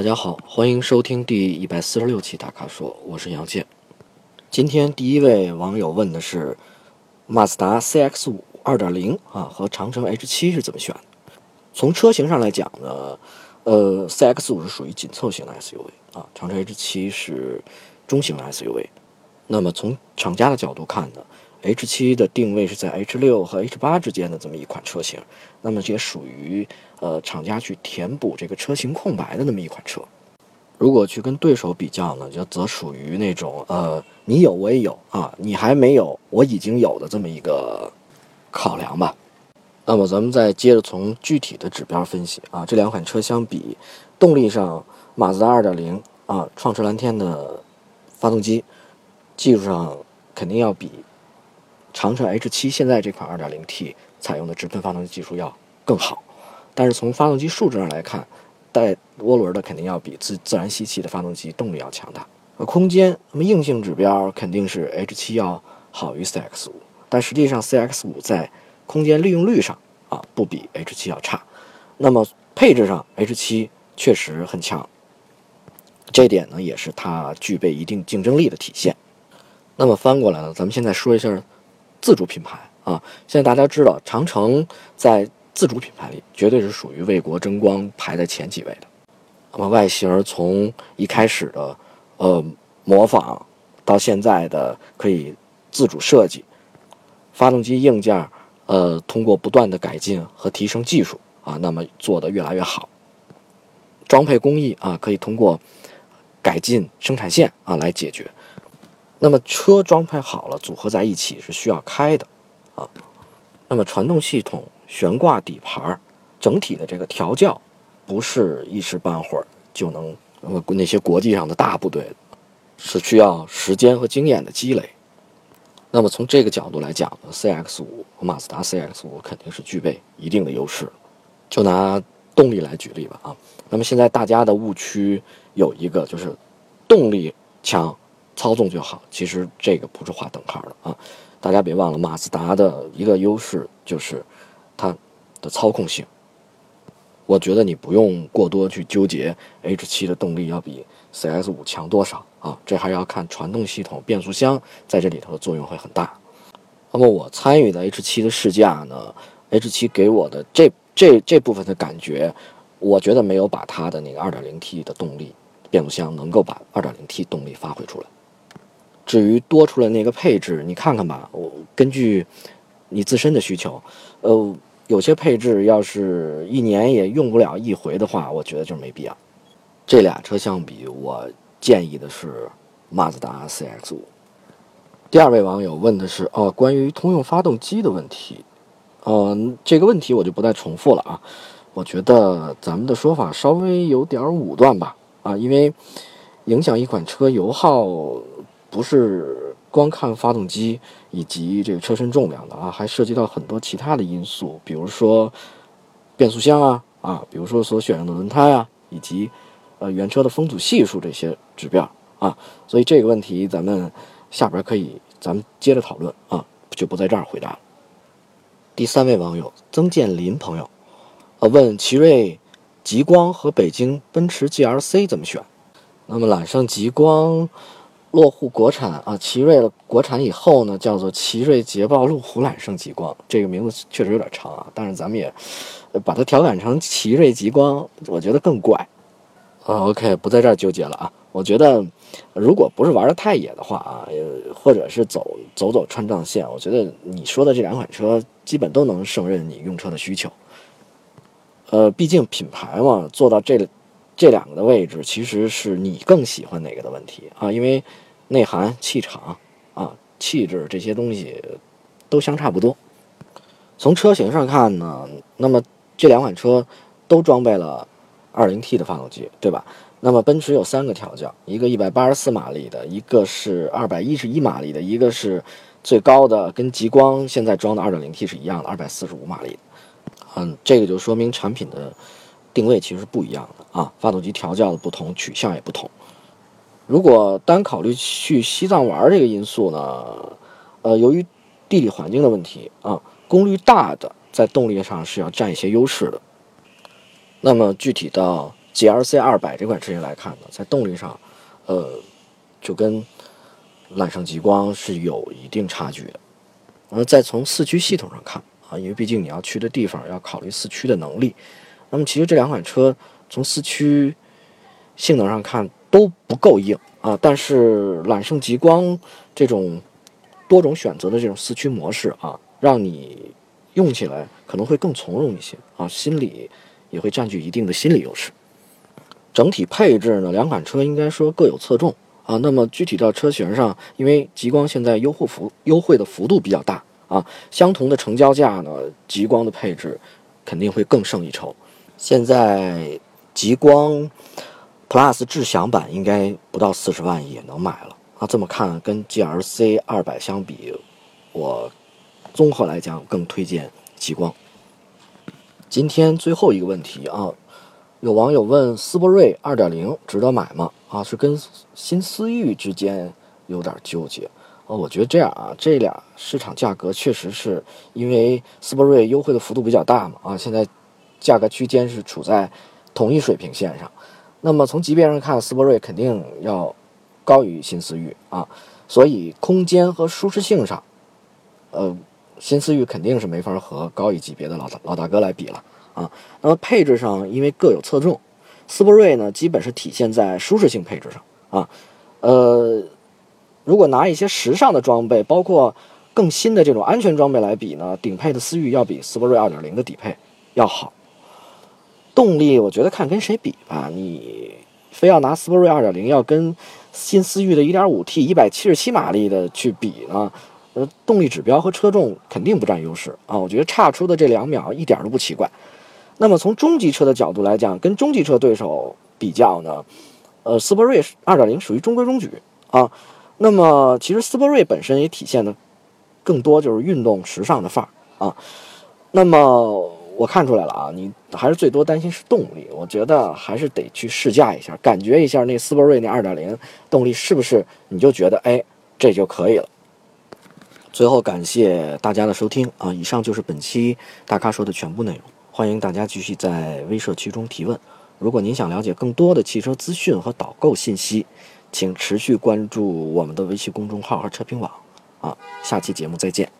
大家好，欢迎收听第一百四十六期大咖说，我是杨健。今天第一位网友问的是，马自达 CX 五二点零啊和长城 H 七是怎么选？从车型上来讲呢，呃，CX 五是属于紧凑型的 SUV 啊，长城 H 七是中型的 SUV。那么从厂家的角度看呢，H 七的定位是在 H 六和 H 八之间的这么一款车型，那么这也属于呃厂家去填补这个车型空白的那么一款车。如果去跟对手比较呢，就则属于那种呃你有我也有啊，你还没有我已经有的这么一个考量吧。那么咱们再接着从具体的指标分析啊，这两款车相比，动力上，马自达2.0啊，创驰蓝天的发动机。技术上肯定要比长城 H7 现在这款 2.0T 采用的直喷发动机技术要更好，但是从发动机素质上来看，带涡轮的肯定要比自自然吸气的发动机动力要强大。呃，空间那么硬性指标肯定是 H7 要好于 CX5，但实际上 CX5 在空间利用率上啊不比 H7 要差。那么配置上 H7 确实很强，这点呢也是它具备一定竞争力的体现。那么翻过来呢，咱们现在说一下自主品牌啊。现在大家知道，长城在自主品牌里绝对是属于为国争光排在前几位的。那么外形从一开始的呃模仿，到现在的可以自主设计，发动机硬件呃通过不断的改进和提升技术啊，那么做得越来越好。装配工艺啊，可以通过改进生产线啊来解决。那么车装配好了，组合在一起是需要开的，啊，那么传动系统、悬挂底盘整体的这个调教，不是一时半会儿就能，呃，那些国际上的大部队，是需要时间和经验的积累。那么从这个角度来讲呢，CX 五和马自达 CX 五肯定是具备一定的优势。就拿动力来举例吧，啊，那么现在大家的误区有一个就是动力强。操纵就好，其实这个不是划等号的啊！大家别忘了，马自达的一个优势就是它的操控性。我觉得你不用过多去纠结 H7 的动力要比 CS5 强多少啊，这还要看传动系统、变速箱在这里头的作用会很大。那么我参与的 H7 的试驾呢，H7 给我的这这这部分的感觉，我觉得没有把它的那个 2.0T 的动力变速箱能够把 2.0T 动力发挥出来。至于多出来那个配置，你看看吧。我根据你自身的需求，呃，有些配置要是一年也用不了一回的话，我觉得就没必要。这俩车相比，我建议的是马自达 CX 五。第二位网友问的是哦，关于通用发动机的问题，嗯，这个问题我就不再重复了啊。我觉得咱们的说法稍微有点武断吧，啊，因为影响一款车油耗。不是光看发动机以及这个车身重量的啊，还涉及到很多其他的因素，比如说变速箱啊啊，比如说所选用的轮胎啊，以及呃原车的风阻系数这些指标啊，所以这个问题咱们下边可以咱们接着讨论啊，就不在这儿回答了。第三位网友曾建林朋友，呃问奇瑞极光和北京奔驰 GLC 怎么选？那么揽胜极光。落户国产啊，奇瑞的国产以后呢，叫做奇瑞捷豹路虎揽胜极光，这个名字确实有点长啊，但是咱们也把它调侃成奇瑞极光，我觉得更怪。啊，OK，不在这儿纠结了啊。我觉得，如果不是玩的太野的话啊，或者是走走走川藏线，我觉得你说的这两款车基本都能胜任你用车的需求。呃，毕竟品牌嘛，做到这。这两个的位置其实是你更喜欢哪个的问题啊？因为内涵、气场啊、气质这些东西都相差不多。从车型上看呢，那么这两款车都装备了 2.0T 的发动机，对吧？那么奔驰有三个调教，一个184马力的，一个是211马力的，一个是最高的，跟极光现在装的 2.0T 是一样的，245马力。嗯，这个就说明产品的。定位其实不一样的啊，发动机调教的不同，取向也不同。如果单考虑去西藏玩这个因素呢，呃，由于地理环境的问题啊，功率大的在动力上是要占一些优势的。那么具体到 GLC 二百这款车型来看呢，在动力上，呃，就跟揽胜极光是有一定差距的。而再从四驱系统上看啊，因为毕竟你要去的地方要考虑四驱的能力。那么其实这两款车从四驱性能上看都不够硬啊，但是揽胜极光这种多种选择的这种四驱模式啊，让你用起来可能会更从容一些啊，心理也会占据一定的心理优势。整体配置呢，两款车应该说各有侧重啊。那么具体到车型上，因为极光现在优惠幅优惠的幅度比较大啊，相同的成交价呢，极光的配置肯定会更胜一筹。现在极光 Plus 智享版应该不到四十万也能买了啊。这么看，跟 GLC 二百相比，我综合来讲更推荐极光。今天最后一个问题啊。有网友问：斯铂瑞2.0值得买吗？啊，是跟新思域之间有点纠结。哦，我觉得这样啊，这俩市场价格确实是因为斯铂瑞优惠的幅度比较大嘛。啊，现在价格区间是处在同一水平线上。那么从级别上看，斯铂瑞肯定要高于新思域啊。所以空间和舒适性上，呃，新思域肯定是没法和高一级别的老大老大哥来比了。啊，那么配置上因为各有侧重，斯铂瑞呢基本是体现在舒适性配置上啊。呃，如果拿一些时尚的装备，包括更新的这种安全装备来比呢，顶配的思域要比斯铂瑞2.0的底配要好。动力我觉得看跟谁比吧，你非要拿斯铂瑞2.0要跟新思域的 1.5T 177马力的去比呢，呃，动力指标和车重肯定不占优势啊。我觉得差出的这两秒一点都不奇怪。那么从中级车的角度来讲，跟中级车对手比较呢，呃，斯铂瑞2.0属于中规中矩啊。那么其实斯铂瑞本身也体现的更多就是运动时尚的范儿啊。那么我看出来了啊，你还是最多担心是动力，我觉得还是得去试驾一下，感觉一下那斯铂瑞那2.0动力是不是你就觉得哎这就可以了。最后感谢大家的收听啊，以上就是本期大咖说的全部内容。欢迎大家继续在微社区中提问。如果您想了解更多的汽车资讯和导购信息，请持续关注我们的微信公众号和车评网。啊，下期节目再见。